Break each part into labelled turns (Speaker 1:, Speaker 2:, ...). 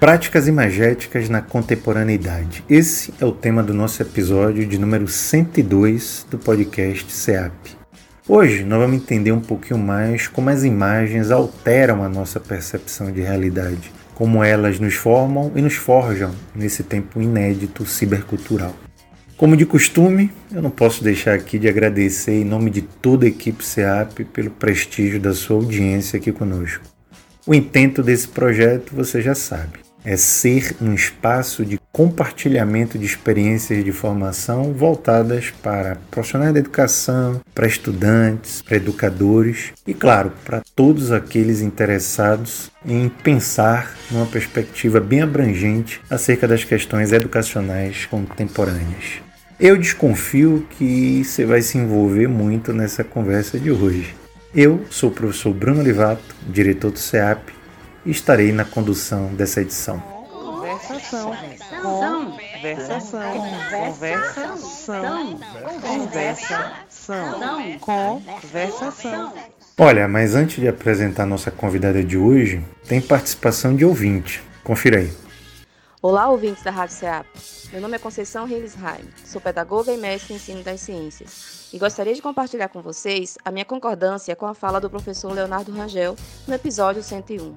Speaker 1: Práticas imagéticas na contemporaneidade. Esse é o tema do nosso episódio de número 102 do podcast SEAP. Hoje nós vamos entender um pouquinho mais como as imagens alteram a nossa percepção de realidade, como elas nos formam e nos forjam nesse tempo inédito cibercultural. Como de costume, eu não posso deixar aqui de agradecer em nome de toda a equipe SEAP pelo prestígio da sua audiência aqui conosco. O intento desse projeto você já sabe é ser um espaço de compartilhamento de experiências de formação voltadas para profissionais da educação, para estudantes, para educadores e, claro, para todos aqueles interessados em pensar numa perspectiva bem abrangente acerca das questões educacionais contemporâneas. Eu desconfio que você vai se envolver muito nessa conversa de hoje. Eu sou o professor Bruno Livato, diretor do CEAP, estarei na condução dessa edição.
Speaker 2: Conversação, conversação, conversação, conversação, conversação.
Speaker 1: Olha, mas antes de apresentar nossa convidada de hoje, tem participação de ouvinte. Confira aí.
Speaker 3: Olá, ouvintes da Rádio CEAP. Meu nome é Conceição Heilisheim, sou pedagoga e mestre em ensino das ciências. E gostaria de compartilhar com vocês a minha concordância com a fala do professor Leonardo Rangel no episódio 101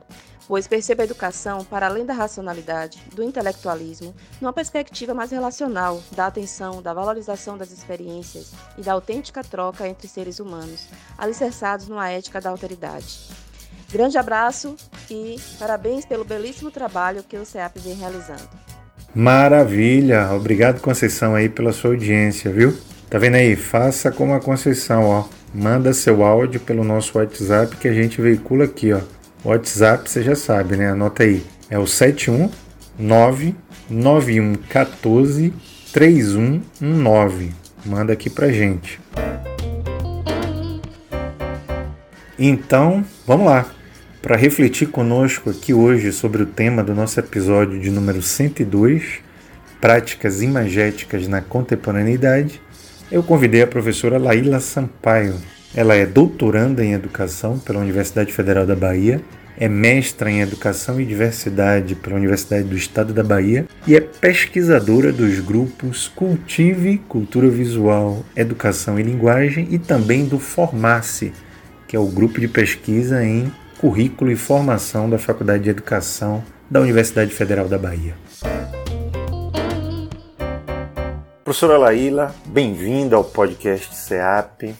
Speaker 3: pois perceba a educação para além da racionalidade, do intelectualismo, numa perspectiva mais relacional, da atenção, da valorização das experiências e da autêntica troca entre seres humanos, alicerçados numa ética da alteridade. Grande abraço e parabéns pelo belíssimo trabalho que o CEAP vem realizando.
Speaker 1: Maravilha! Obrigado, Conceição, aí pela sua audiência, viu? Tá vendo aí? Faça como a Conceição, ó. Manda seu áudio pelo nosso WhatsApp que a gente veicula aqui, ó. WhatsApp você já sabe, né? Anota aí. É o 719 9114 3119. Manda aqui pra gente. Então, vamos lá. Para refletir conosco aqui hoje sobre o tema do nosso episódio de número 102, Práticas Imagéticas na Contemporaneidade, eu convidei a professora Laíla Sampaio, ela é doutoranda em Educação pela Universidade Federal da Bahia, é mestra em Educação e Diversidade pela Universidade do Estado da Bahia e é pesquisadora dos grupos Cultive, Cultura Visual, Educação e Linguagem e também do Formasse, que é o grupo de pesquisa em Currículo e Formação da Faculdade de Educação da Universidade Federal da Bahia. Professora Laíla, bem-vinda ao podcast CEAP.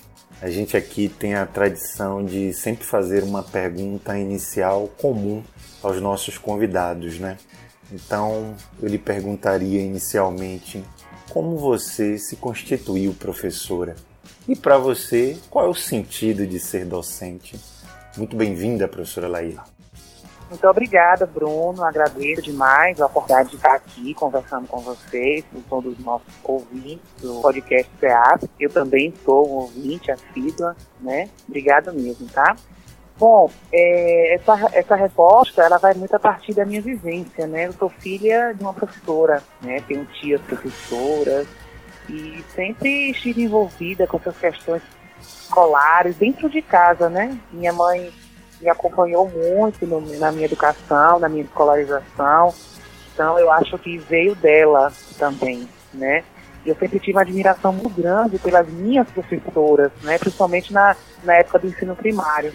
Speaker 1: A gente aqui tem a tradição de sempre fazer uma pergunta inicial comum aos nossos convidados, né? Então, eu lhe perguntaria inicialmente como você se constituiu professora? E para você, qual é o sentido de ser docente? Muito bem-vinda, professora Laíla.
Speaker 4: Muito obrigada, Bruno. Agradeço demais a oportunidade de estar aqui conversando com vocês, com todos os nossos ouvintes do podcast CEAP. Eu também sou um ouvinte assídua, né? Obrigada mesmo, tá? Bom, é, essa, essa resposta ela vai muito a partir da minha vivência, né? Eu sou filha de uma professora, né? Tenho tias professoras e sempre estive envolvida com essas questões escolares dentro de casa, né? Minha mãe me acompanhou muito no, na minha educação, na minha escolarização. Então eu acho que veio dela também, né? Eu sempre tive uma admiração muito grande pelas minhas professoras, né? Principalmente na, na época do ensino primário.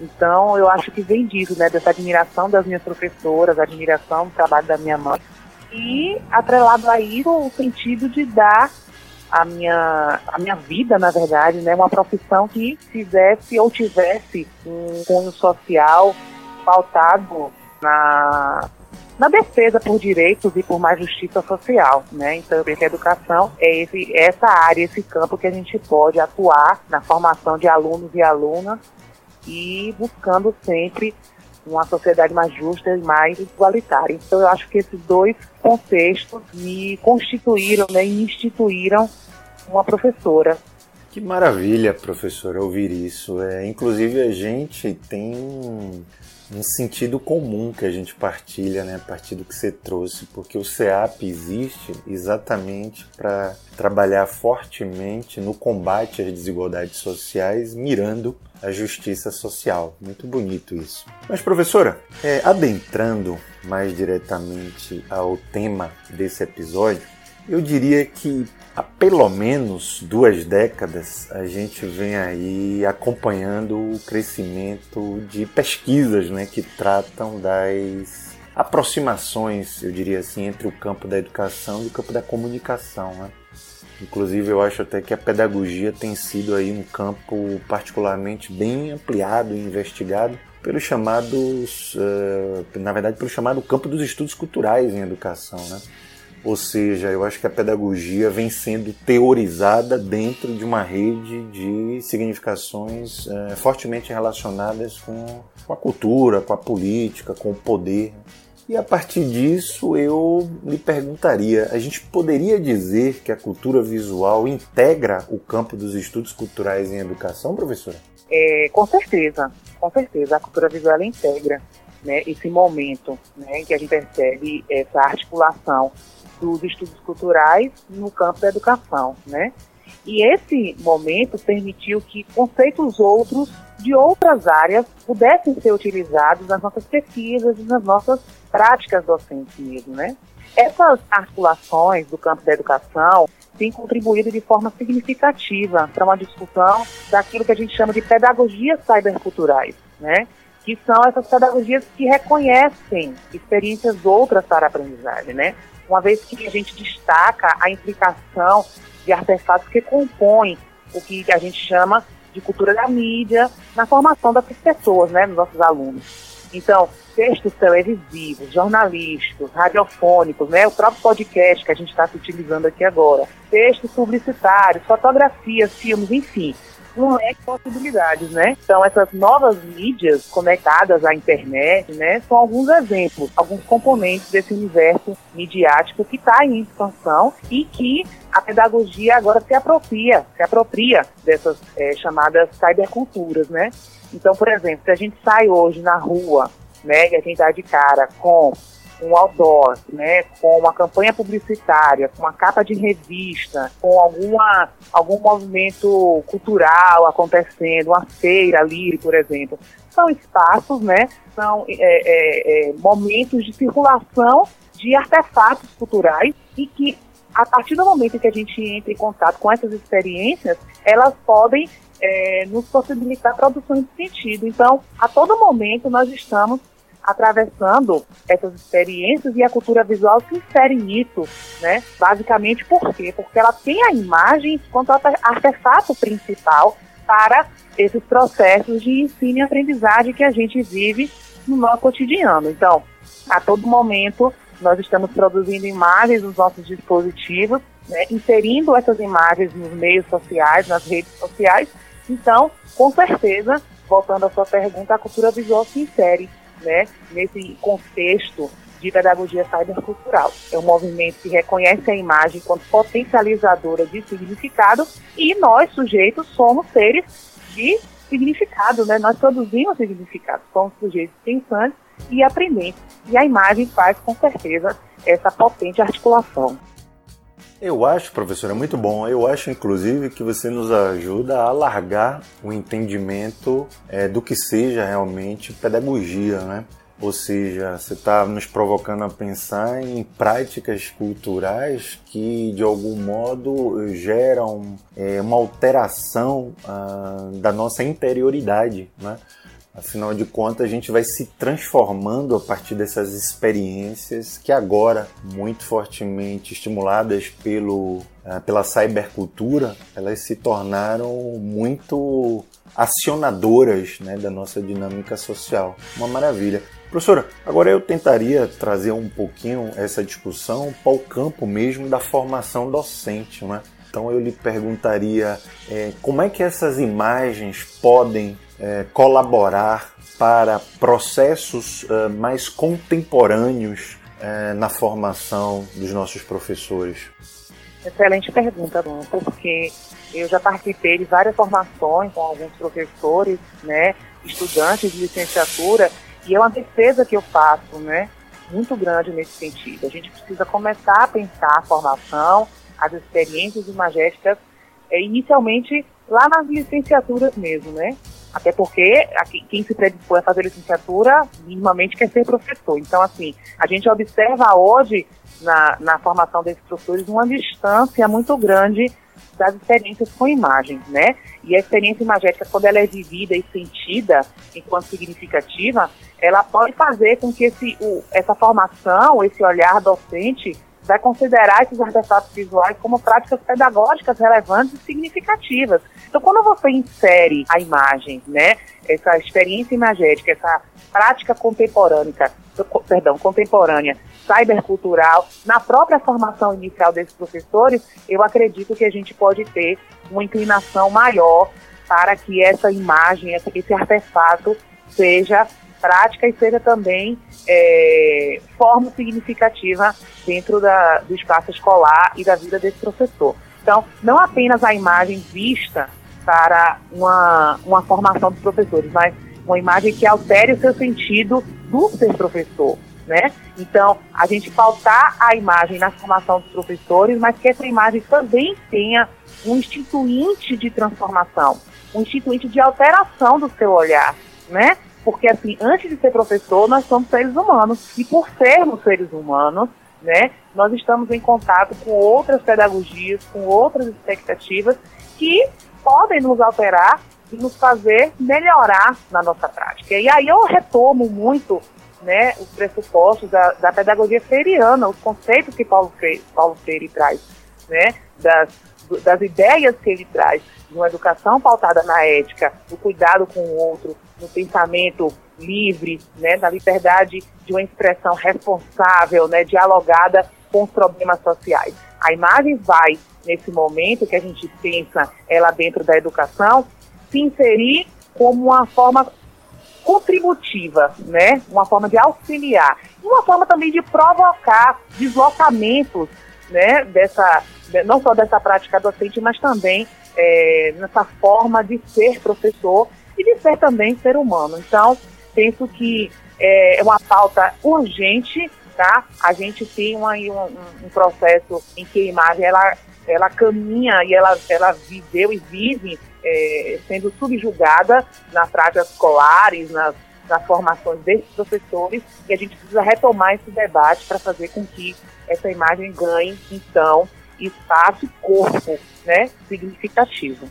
Speaker 4: Então eu acho que vem disso, né? Dessa admiração das minhas professoras, admiração do trabalho da minha mãe. E atrelado a isso, o sentido de dar a minha, a minha vida, na verdade, né? Uma profissão que fizesse ou tivesse um cunho social pautado na, na defesa por direitos e por mais justiça social, né? Então eu penso que a educação é esse, essa área, esse campo que a gente pode atuar na formação de alunos e alunas e buscando sempre uma sociedade mais justa e mais igualitária. Então eu acho que esses dois contextos me constituíram né, e instituíram uma professora.
Speaker 1: Que maravilha, professora, ouvir isso. É, inclusive a gente tem um sentido comum que a gente partilha, né, a partir do que você trouxe, porque o CEAP existe exatamente para trabalhar fortemente no combate às desigualdades sociais, mirando a justiça social. Muito bonito isso. Mas, professora, é, adentrando mais diretamente ao tema desse episódio, eu diria que há pelo menos duas décadas a gente vem aí acompanhando o crescimento de pesquisas né, que tratam das aproximações, eu diria assim, entre o campo da educação e o campo da comunicação. Né? Inclusive, eu acho até que a pedagogia tem sido aí um campo particularmente bem ampliado e investigado pelos chamados, uh, na verdade, pelo chamado campo dos estudos culturais em educação, né? Ou seja, eu acho que a pedagogia vem sendo teorizada dentro de uma rede de significações é, fortemente relacionadas com, com a cultura, com a política, com o poder. E a partir disso eu me perguntaria: a gente poderia dizer que a cultura visual integra o campo dos estudos culturais em educação, professora?
Speaker 4: É, com certeza, com certeza. A cultura visual integra né, esse momento né, em que a gente percebe essa articulação dos estudos culturais no campo da educação, né? E esse momento permitiu que conceitos outros de outras áreas pudessem ser utilizados nas nossas pesquisas e nas nossas práticas docentes mesmo, né? Essas articulações do campo da educação têm contribuído de forma significativa para uma discussão daquilo que a gente chama de pedagogias cyberculturais, né? Que são essas pedagogias que reconhecem experiências outras para a aprendizagem, né? uma vez que a gente destaca a implicação de artefatos que compõem o que a gente chama de cultura da mídia na formação das pessoas, né, dos nossos alunos. Então, textos televisivos, jornalísticos, radiofônicos, né, o próprio podcast que a gente está utilizando aqui agora, textos publicitários, fotografias, filmes, enfim, um leque de possibilidades, né? Então, essas novas mídias conectadas à internet, né, são alguns exemplos, alguns componentes desse universo midiático que está em expansão e que a pedagogia agora se apropria, se apropria dessas é, chamadas cyberculturas, né? Então, por exemplo, se a gente sai hoje na rua, né, e a gente dá de cara com um outdoor, né, com uma campanha publicitária, com uma capa de revista, com alguma, algum movimento cultural acontecendo, uma feira ali, por exemplo. São espaços, né, são é, é, é, momentos de circulação de artefatos culturais e que, a partir do momento que a gente entra em contato com essas experiências, elas podem é, nos possibilitar produções de sentido. Então, a todo momento nós estamos atravessando essas experiências e a cultura visual se insere nisso, né? Basicamente por quê? Porque ela tem a imagem quanto artefato principal para esses processos de ensino e aprendizagem que a gente vive no nosso cotidiano. Então, a todo momento, nós estamos produzindo imagens nos nossos dispositivos, né, inserindo essas imagens nos meios sociais, nas redes sociais. Então, com certeza, voltando à sua pergunta, a cultura visual se insere né, nesse contexto de pedagogia cybercultural. É um movimento que reconhece a imagem como potencializadora de significado e nós, sujeitos, somos seres de significado, né? Nós produzimos significado, somos sujeitos pensantes e aprendentes. E a imagem faz, com certeza, essa potente articulação.
Speaker 1: Eu acho, professora, muito bom. Eu acho, inclusive, que você nos ajuda a alargar o entendimento é, do que seja realmente pedagogia, né? Ou seja, você está nos provocando a pensar em práticas culturais que, de algum modo, geram é, uma alteração ah, da nossa interioridade, né? Afinal de contas, a gente vai se transformando a partir dessas experiências que agora, muito fortemente estimuladas pelo, uh, pela cybercultura, elas se tornaram muito acionadoras né, da nossa dinâmica social. Uma maravilha. Professora, agora eu tentaria trazer um pouquinho essa discussão para o campo mesmo da formação docente. Né? Então eu lhe perguntaria é, como é que essas imagens podem é, colaborar para processos é, mais contemporâneos é, na formação dos nossos professores?
Speaker 4: Excelente pergunta, Bruno, porque eu já participei de várias formações com alguns professores, né, estudantes de licenciatura, E é uma defesa que eu faço, né? Muito grande nesse sentido. A gente precisa começar a pensar a formação, as experiências imagéticas, é, inicialmente lá nas licenciaturas mesmo, né? Até porque aqui, quem se predispõe a fazer licenciatura, minimamente quer ser professor. Então, assim, a gente observa hoje, na, na formação desses professores, uma distância muito grande das experiências com imagem, né? E a experiência imagética, quando ela é vivida e sentida enquanto significativa, ela pode fazer com que esse, o, essa formação, esse olhar docente, vai considerar esses artefatos visuais como práticas pedagógicas relevantes e significativas. Então, quando você insere a imagem, né, essa experiência imagética, essa prática contemporânea, perdão, contemporânea, cybercultural, na própria formação inicial desses professores, eu acredito que a gente pode ter uma inclinação maior para que essa imagem, esse artefato seja prática e seja também é, forma significativa dentro da, do espaço escolar e da vida desse professor. Então, não apenas a imagem vista para uma, uma formação dos professores, mas uma imagem que altere o seu sentido do ser professor. Né? Então, a gente pautar a imagem na formação dos professores, mas que essa imagem também tenha um instituinte de transformação, um instituinte de alteração do seu olhar, né? Porque, assim, antes de ser professor, nós somos seres humanos. E por sermos seres humanos, né, nós estamos em contato com outras pedagogias, com outras expectativas que podem nos alterar e nos fazer melhorar na nossa prática. E aí eu retomo muito né, os pressupostos da, da pedagogia freiriana, os conceitos que Paulo Freire, Paulo Freire traz, né, das, das ideias que ele traz de uma educação pautada na ética, do cuidado com o outro, no pensamento livre, né, na liberdade de uma expressão responsável, né, dialogada com os problemas sociais. A imagem vai, nesse momento que a gente pensa ela dentro da educação, se inserir como uma forma contributiva, né, uma forma de auxiliar, uma forma também de provocar deslocamentos, né, dessa, não só dessa prática docente, mas também é, nessa forma de ser professor e de ser também ser humano. Então, penso que é, é uma pauta urgente, tá? A gente tem uma, um, um processo em que a imagem ela, ela caminha e ela, ela viveu e vive é, sendo subjugada nas práticas escolares, nas, nas formações desses professores, e a gente precisa retomar esse debate para fazer com que essa imagem ganhe, então, espaço e corpo né, significativo.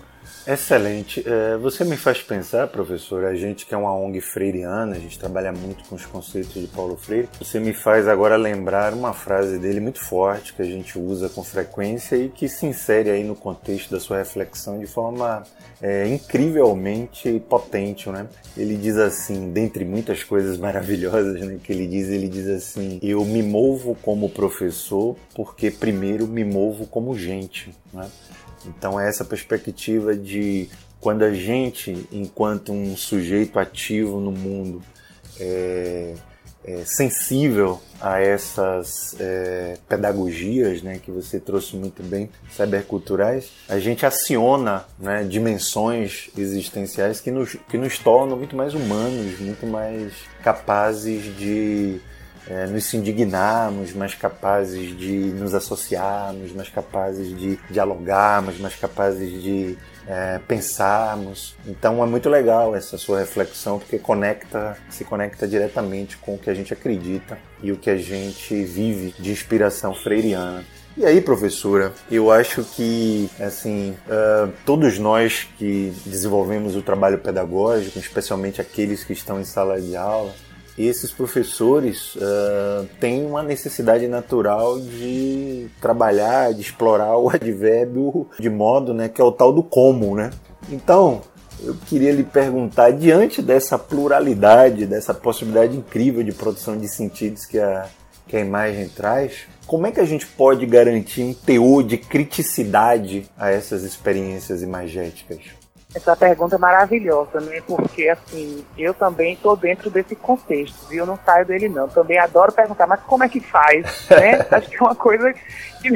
Speaker 1: Excelente. É, você me faz pensar, professor, a gente que é uma ONG freiriana, a gente trabalha muito com os conceitos de Paulo Freire, você me faz agora lembrar uma frase dele muito forte que a gente usa com frequência e que se insere aí no contexto da sua reflexão de forma é, incrivelmente potente, né? Ele diz assim, dentre muitas coisas maravilhosas né, que ele diz, ele diz assim, eu me movo como professor porque primeiro me movo como gente, né? Então, é essa perspectiva de quando a gente, enquanto um sujeito ativo no mundo, é, é sensível a essas é, pedagogias né, que você trouxe muito bem, cyberculturais, a gente aciona né, dimensões existenciais que nos, que nos tornam muito mais humanos, muito mais capazes de é, nos indignarmos, mais capazes de nos associarmos, mais capazes de dialogarmos, mais capazes de é, pensarmos. Então é muito legal essa sua reflexão porque conecta, se conecta diretamente com o que a gente acredita e o que a gente vive de inspiração freiriana. E aí, professora, eu acho que, assim, uh, todos nós que desenvolvemos o trabalho pedagógico, especialmente aqueles que estão em sala de aula, esses professores uh, têm uma necessidade natural de trabalhar, de explorar o advérbio de modo né, que é o tal do como. Né? Então, eu queria lhe perguntar, diante dessa pluralidade, dessa possibilidade incrível de produção de sentidos que a, que a imagem traz, como é que a gente pode garantir um teor de criticidade a essas experiências imagéticas?
Speaker 4: Essa pergunta é maravilhosa, né? Porque, assim, eu também estou dentro desse contexto, viu? Eu não saio dele, não. Também adoro perguntar, mas como é que faz, né? Acho que é uma coisa que,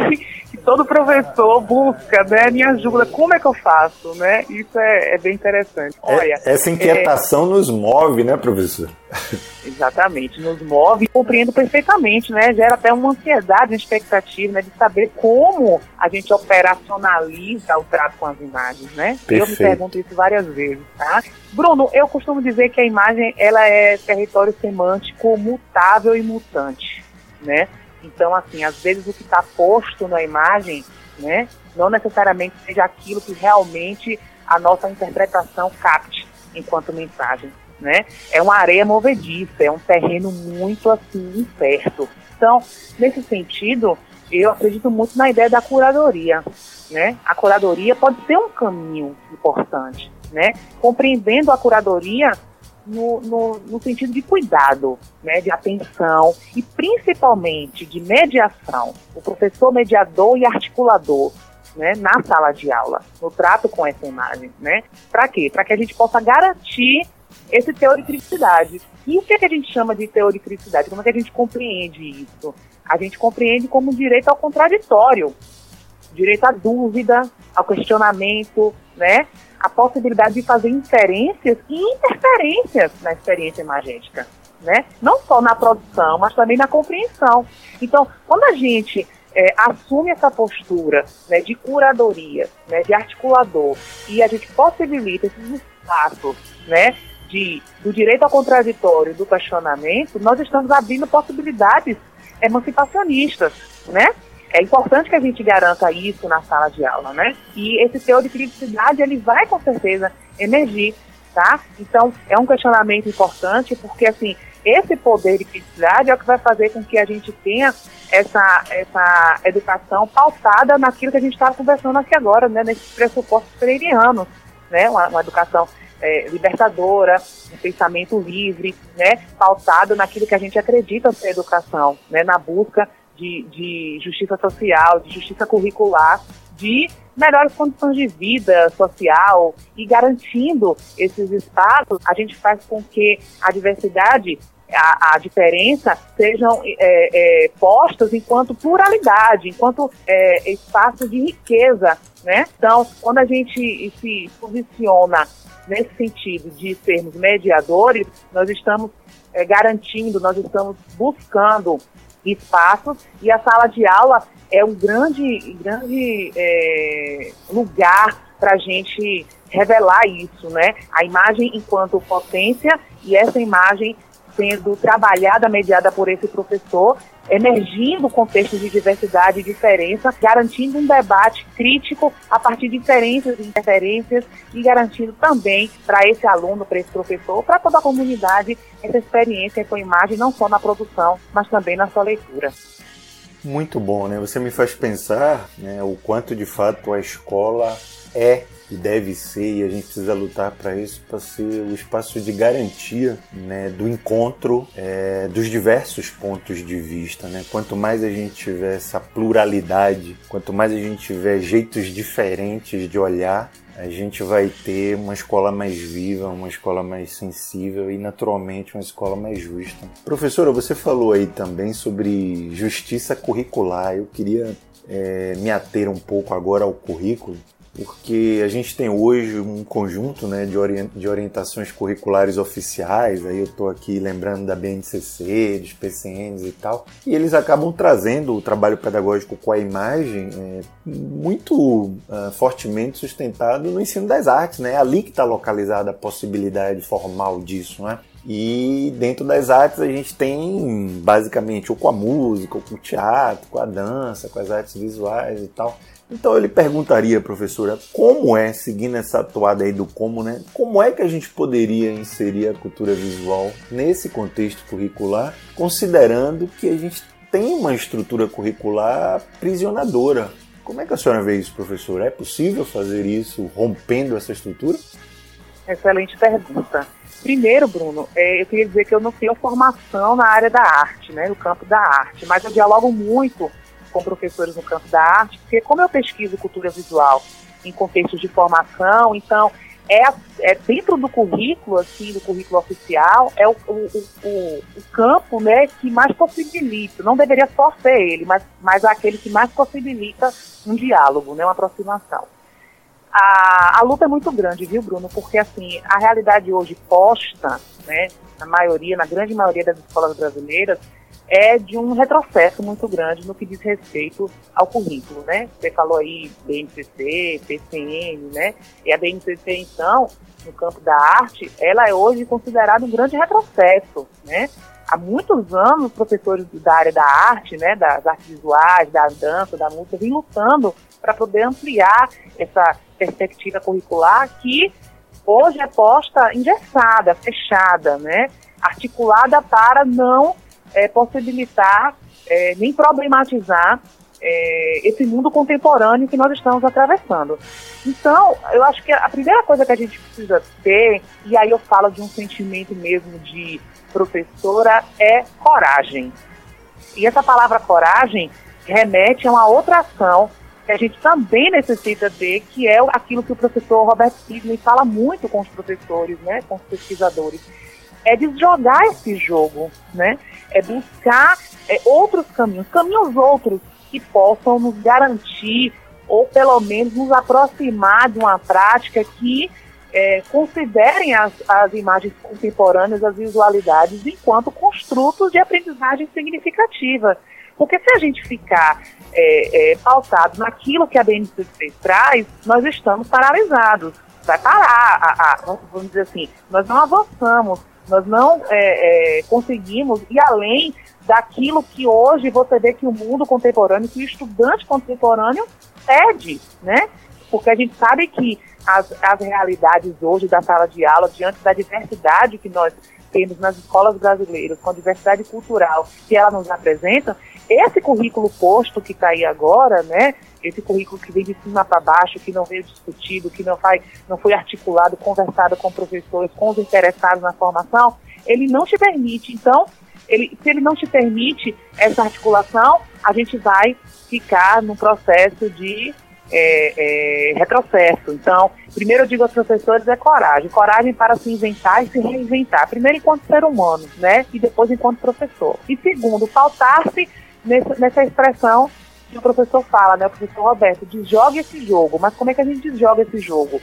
Speaker 4: que todo professor busca, né? Me ajuda, como é que eu faço, né? Isso é, é bem interessante.
Speaker 1: É, Olha, essa inquietação é... nos move, né, professor?
Speaker 4: Exatamente, nos move. Compreendo perfeitamente, né? Gera até uma ansiedade, uma expectativa, né? De saber como a gente operacionaliza o trato com as imagens, né? Perfeito. Eu me pergunto isso várias vezes, tá? Bruno, eu costumo dizer que a imagem ela é território semântico mutável e mutante, né? Então, assim, às vezes o que está posto na imagem, né, não necessariamente seja aquilo que realmente a nossa interpretação capte enquanto mensagem, né? É uma areia movediça, é um terreno muito assim incerto. Então, nesse sentido, eu acredito muito na ideia da curadoria, né? A curadoria pode ser um caminho importante, né? Compreendendo a curadoria no, no, no, sentido de cuidado, né, de atenção e principalmente de mediação. O professor mediador e articulador né, na sala de aula, no trato com essa imagem. Né? Para quê? Para que a gente possa garantir esse teor de. E o que, é que a gente chama de teor de? Como é que a gente compreende isso? A gente compreende como direito ao contraditório, direito à dúvida, ao questionamento, né? A possibilidade de fazer inferências e interferências na experiência imagética, né? Não só na produção, mas também na compreensão. Então, quando a gente é, assume essa postura né, de curadoria, né, de articulador, e a gente possibilita esses espaços né, de, do direito ao contraditório, do questionamento, nós estamos abrindo possibilidades emancipacionistas, né? É importante que a gente garanta isso na sala de aula, né? E esse teor de criticidade, ele vai com certeza emergir, tá? Então, é um questionamento importante, porque, assim, esse poder de criticidade é o que vai fazer com que a gente tenha essa, essa educação pautada naquilo que a gente estava conversando aqui agora, né? Nesses pressupostos freirianos, né? Uma, uma educação é, libertadora, um pensamento livre, né? Pautado naquilo que a gente acredita ser educação, né? Na busca de, de justiça social, de justiça curricular, de melhores condições de vida social e garantindo esses espaços, a gente faz com que a diversidade, a, a diferença sejam é, é, postas enquanto pluralidade, enquanto é, espaço de riqueza, né? Então, quando a gente se posiciona nesse sentido de sermos mediadores, nós estamos é, garantindo, nós estamos buscando espaços e a sala de aula é um grande, grande é, lugar para a gente revelar isso, né? A imagem enquanto potência e essa imagem sendo trabalhada, mediada por esse professor, emergindo contextos de diversidade e diferença, garantindo um debate crítico a partir de diferenças e interferências e garantindo também para esse aluno, para esse professor, para toda a comunidade, essa experiência com imagem, não só na produção, mas também na sua leitura.
Speaker 1: Muito bom, né? Você me faz pensar né, o quanto de fato a escola é deve ser, e a gente precisa lutar para isso, para ser o espaço de garantia né, do encontro é, dos diversos pontos de vista. Né? Quanto mais a gente tiver essa pluralidade, quanto mais a gente tiver jeitos diferentes de olhar, a gente vai ter uma escola mais viva, uma escola mais sensível e, naturalmente, uma escola mais justa. Professora, você falou aí também sobre justiça curricular. Eu queria é, me ater um pouco agora ao currículo porque a gente tem hoje um conjunto né, de, de orientações curriculares oficiais, aí eu estou aqui lembrando da BNCC, dos PCNs e tal, e eles acabam trazendo o trabalho pedagógico com a imagem é, muito uh, fortemente sustentado no ensino das artes, né? É ali que está localizada a possibilidade formal disso, né? E dentro das artes a gente tem basicamente ou com a música, ou com o teatro, com a dança, com as artes visuais e tal. Então eu lhe perguntaria, professora, como é, seguindo essa atuada aí do como, né? Como é que a gente poderia inserir a cultura visual nesse contexto curricular, considerando que a gente tem uma estrutura curricular prisionadora? Como é que a senhora vê isso, professora? É possível fazer isso rompendo essa estrutura?
Speaker 4: Excelente pergunta. Primeiro, Bruno, é, eu queria dizer que eu não tenho formação na área da arte, né, no campo da arte, mas eu dialogo muito com professores no campo da arte, porque como eu pesquiso cultura visual em contextos de formação, então é, é dentro do currículo, assim, do currículo oficial, é o, o, o, o campo né, que mais possibilita, não deveria só ser ele, mas, mas aquele que mais possibilita um diálogo, né, uma aproximação. A, a luta é muito grande, viu, Bruno? Porque, assim, a realidade hoje posta, né, na maioria, na grande maioria das escolas brasileiras, é de um retrocesso muito grande no que diz respeito ao currículo, né? Você falou aí BNCC, PCN, né? E a BNCC, então, no campo da arte, ela é hoje considerada um grande retrocesso, né? Há muitos anos, professores da área da arte, né, das artes visuais, da dança, da música, vêm lutando para poder ampliar essa perspectiva curricular que hoje é posta engessada, fechada, né, articulada para não é, possibilitar é, nem problematizar é, esse mundo contemporâneo que nós estamos atravessando. Então, eu acho que a primeira coisa que a gente precisa ter, e aí eu falo de um sentimento mesmo de professora, é coragem. E essa palavra coragem remete a uma outra ação que a gente também necessita ter, que é aquilo que o professor Robert Sidney fala muito com os professores, né, com os pesquisadores, é desjogar esse jogo, né? É buscar é, outros caminhos, caminhos outros que possam nos garantir ou pelo menos nos aproximar de uma prática que é, considerem as, as imagens contemporâneas, as visualidades, enquanto construtos de aprendizagem significativa. Porque se a gente ficar é, é, pautado naquilo que a BNCC traz, nós estamos paralisados. Vai parar, a, a, vamos dizer assim, nós não avançamos nós não é, é, conseguimos ir além daquilo que hoje você vê que o mundo contemporâneo, que o estudante contemporâneo pede, né? Porque a gente sabe que as, as realidades hoje da sala de aula, diante da diversidade que nós temos nas escolas brasileiras, com a diversidade cultural que ela nos apresenta, esse currículo posto que está aí agora, né, esse currículo que vem de cima para baixo, que não veio discutido, que não, vai, não foi articulado, conversado com professores, com os interessados na formação, ele não te permite. Então, ele, se ele não te permite essa articulação, a gente vai ficar num processo de é, é, retrocesso. Então, primeiro eu digo aos professores é coragem. Coragem para se inventar e se reinventar. Primeiro enquanto ser humano, né? E depois enquanto professor. E segundo, faltar-se nessa, nessa expressão o professor fala, né? O professor Roberto, desjogue esse jogo. Mas como é que a gente desjoga esse jogo?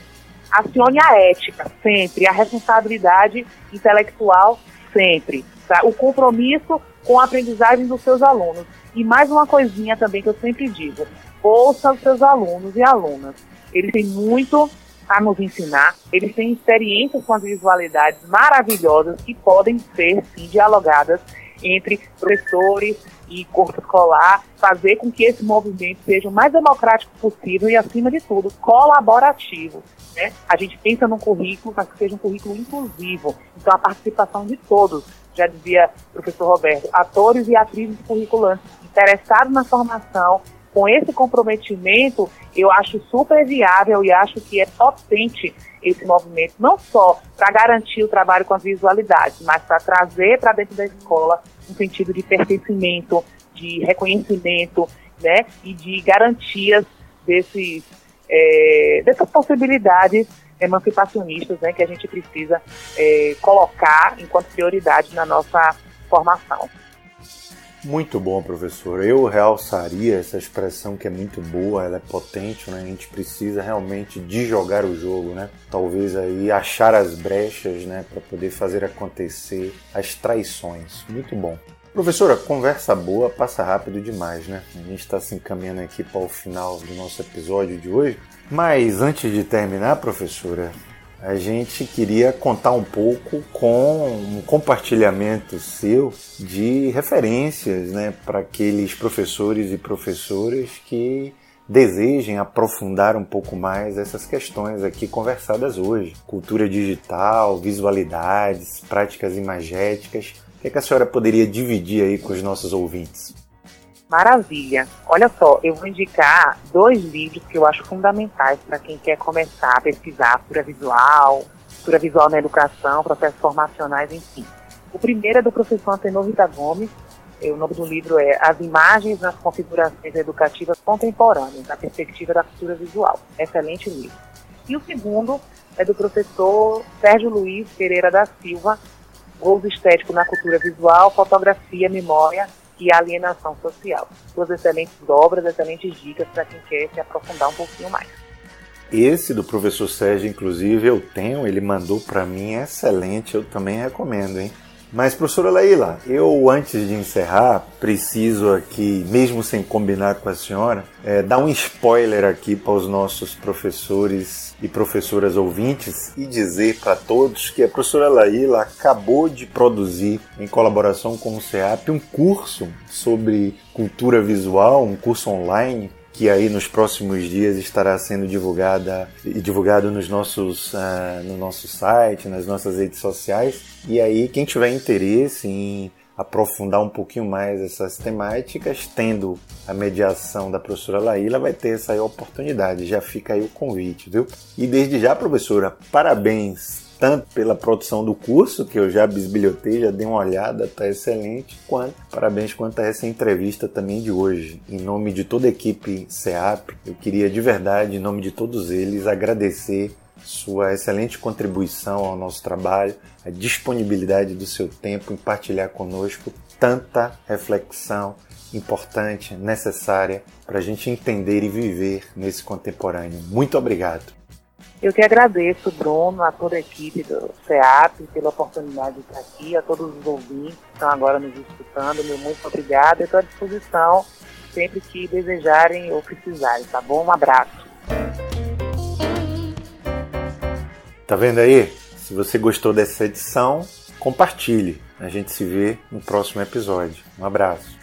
Speaker 4: Acione a ética, sempre. A responsabilidade intelectual, sempre. Tá? O compromisso com a aprendizagem dos seus alunos. E mais uma coisinha também que eu sempre digo: ouça os seus alunos e alunas. Eles têm muito a nos ensinar, eles têm experiências com as visualidades maravilhosas que podem ser, sim, dialogadas entre professores e corpo escolar, fazer com que esse movimento seja o mais democrático possível e, acima de tudo, colaborativo. Né? A gente pensa num currículo, mas que seja um currículo inclusivo. Então, a participação de todos, já dizia o professor Roberto, atores e atrizes curriculantes interessados na formação, com esse comprometimento, eu acho super viável e acho que é potente esse movimento, não só para garantir o trabalho com as visualidades, mas para trazer para dentro da escola um sentido de pertencimento, de reconhecimento, né, e de garantias desses, é, dessas possibilidades emancipacionistas, né, que a gente precisa é, colocar enquanto prioridade na nossa formação.
Speaker 1: Muito bom, professor. Eu realçaria essa expressão que é muito boa, ela é potente, né? A gente precisa realmente de jogar o jogo, né? Talvez aí achar as brechas, né, para poder fazer acontecer as traições. Muito bom. Professora, conversa boa passa rápido demais, né? A gente está se encaminhando aqui para o final do nosso episódio de hoje. Mas antes de terminar, professora, a gente queria contar um pouco com um compartilhamento seu de referências né, para aqueles professores e professoras que desejem aprofundar um pouco mais essas questões aqui conversadas hoje. Cultura digital, visualidades, práticas imagéticas. O que, é que a senhora poderia dividir aí com os nossos ouvintes?
Speaker 4: Maravilha. Olha só, eu vou indicar dois livros que eu acho fundamentais para quem quer começar a pesquisar cultura visual, cultura visual na educação, processos formacionais, enfim. O primeiro é do professor Antenor Rita Gomes. O nome do livro é As Imagens nas Configurações Educativas Contemporâneas, da Perspectiva da Cultura Visual. Excelente livro. E o segundo é do professor Sérgio Luiz Pereira da Silva, Gozo Estético na Cultura Visual, Fotografia, Memória e Alienação Social. Duas excelentes obras, excelentes dicas para quem quer se aprofundar um pouquinho mais.
Speaker 1: Esse do professor Sérgio, inclusive, eu tenho, ele mandou para mim, excelente, eu também recomendo, hein? Mas, professora Leila, eu antes de encerrar, preciso aqui, mesmo sem combinar com a senhora, é, dar um spoiler aqui para os nossos professores e professoras ouvintes e dizer para todos que a professora Laíla acabou de produzir, em colaboração com o CEAP, um curso sobre cultura visual, um curso online que aí nos próximos dias estará sendo divulgada e divulgado nos nossos, uh, no nosso site, nas nossas redes sociais. E aí, quem tiver interesse em aprofundar um pouquinho mais essas temáticas, tendo a mediação da professora Laíla, vai ter essa oportunidade. Já fica aí o convite, viu? E desde já, professora, parabéns tanto pela produção do curso, que eu já bisbilhotei, já dei uma olhada, tá excelente, quanto parabéns quanto a essa entrevista também de hoje. Em nome de toda a equipe CEAP, eu queria de verdade, em nome de todos eles, agradecer sua excelente contribuição ao nosso trabalho, a disponibilidade do seu tempo em partilhar conosco tanta reflexão importante, necessária para a gente entender e viver nesse contemporâneo. Muito obrigado.
Speaker 4: Eu que agradeço, Bruno, a toda a equipe do CEAP pela oportunidade de estar aqui, a todos os ouvintes que estão agora nos escutando, meu muito obrigado. Estou à disposição sempre que desejarem ou precisarem, tá bom? Um abraço.
Speaker 1: Tá vendo aí? Se você gostou dessa edição, compartilhe. A gente se vê no próximo episódio. Um abraço.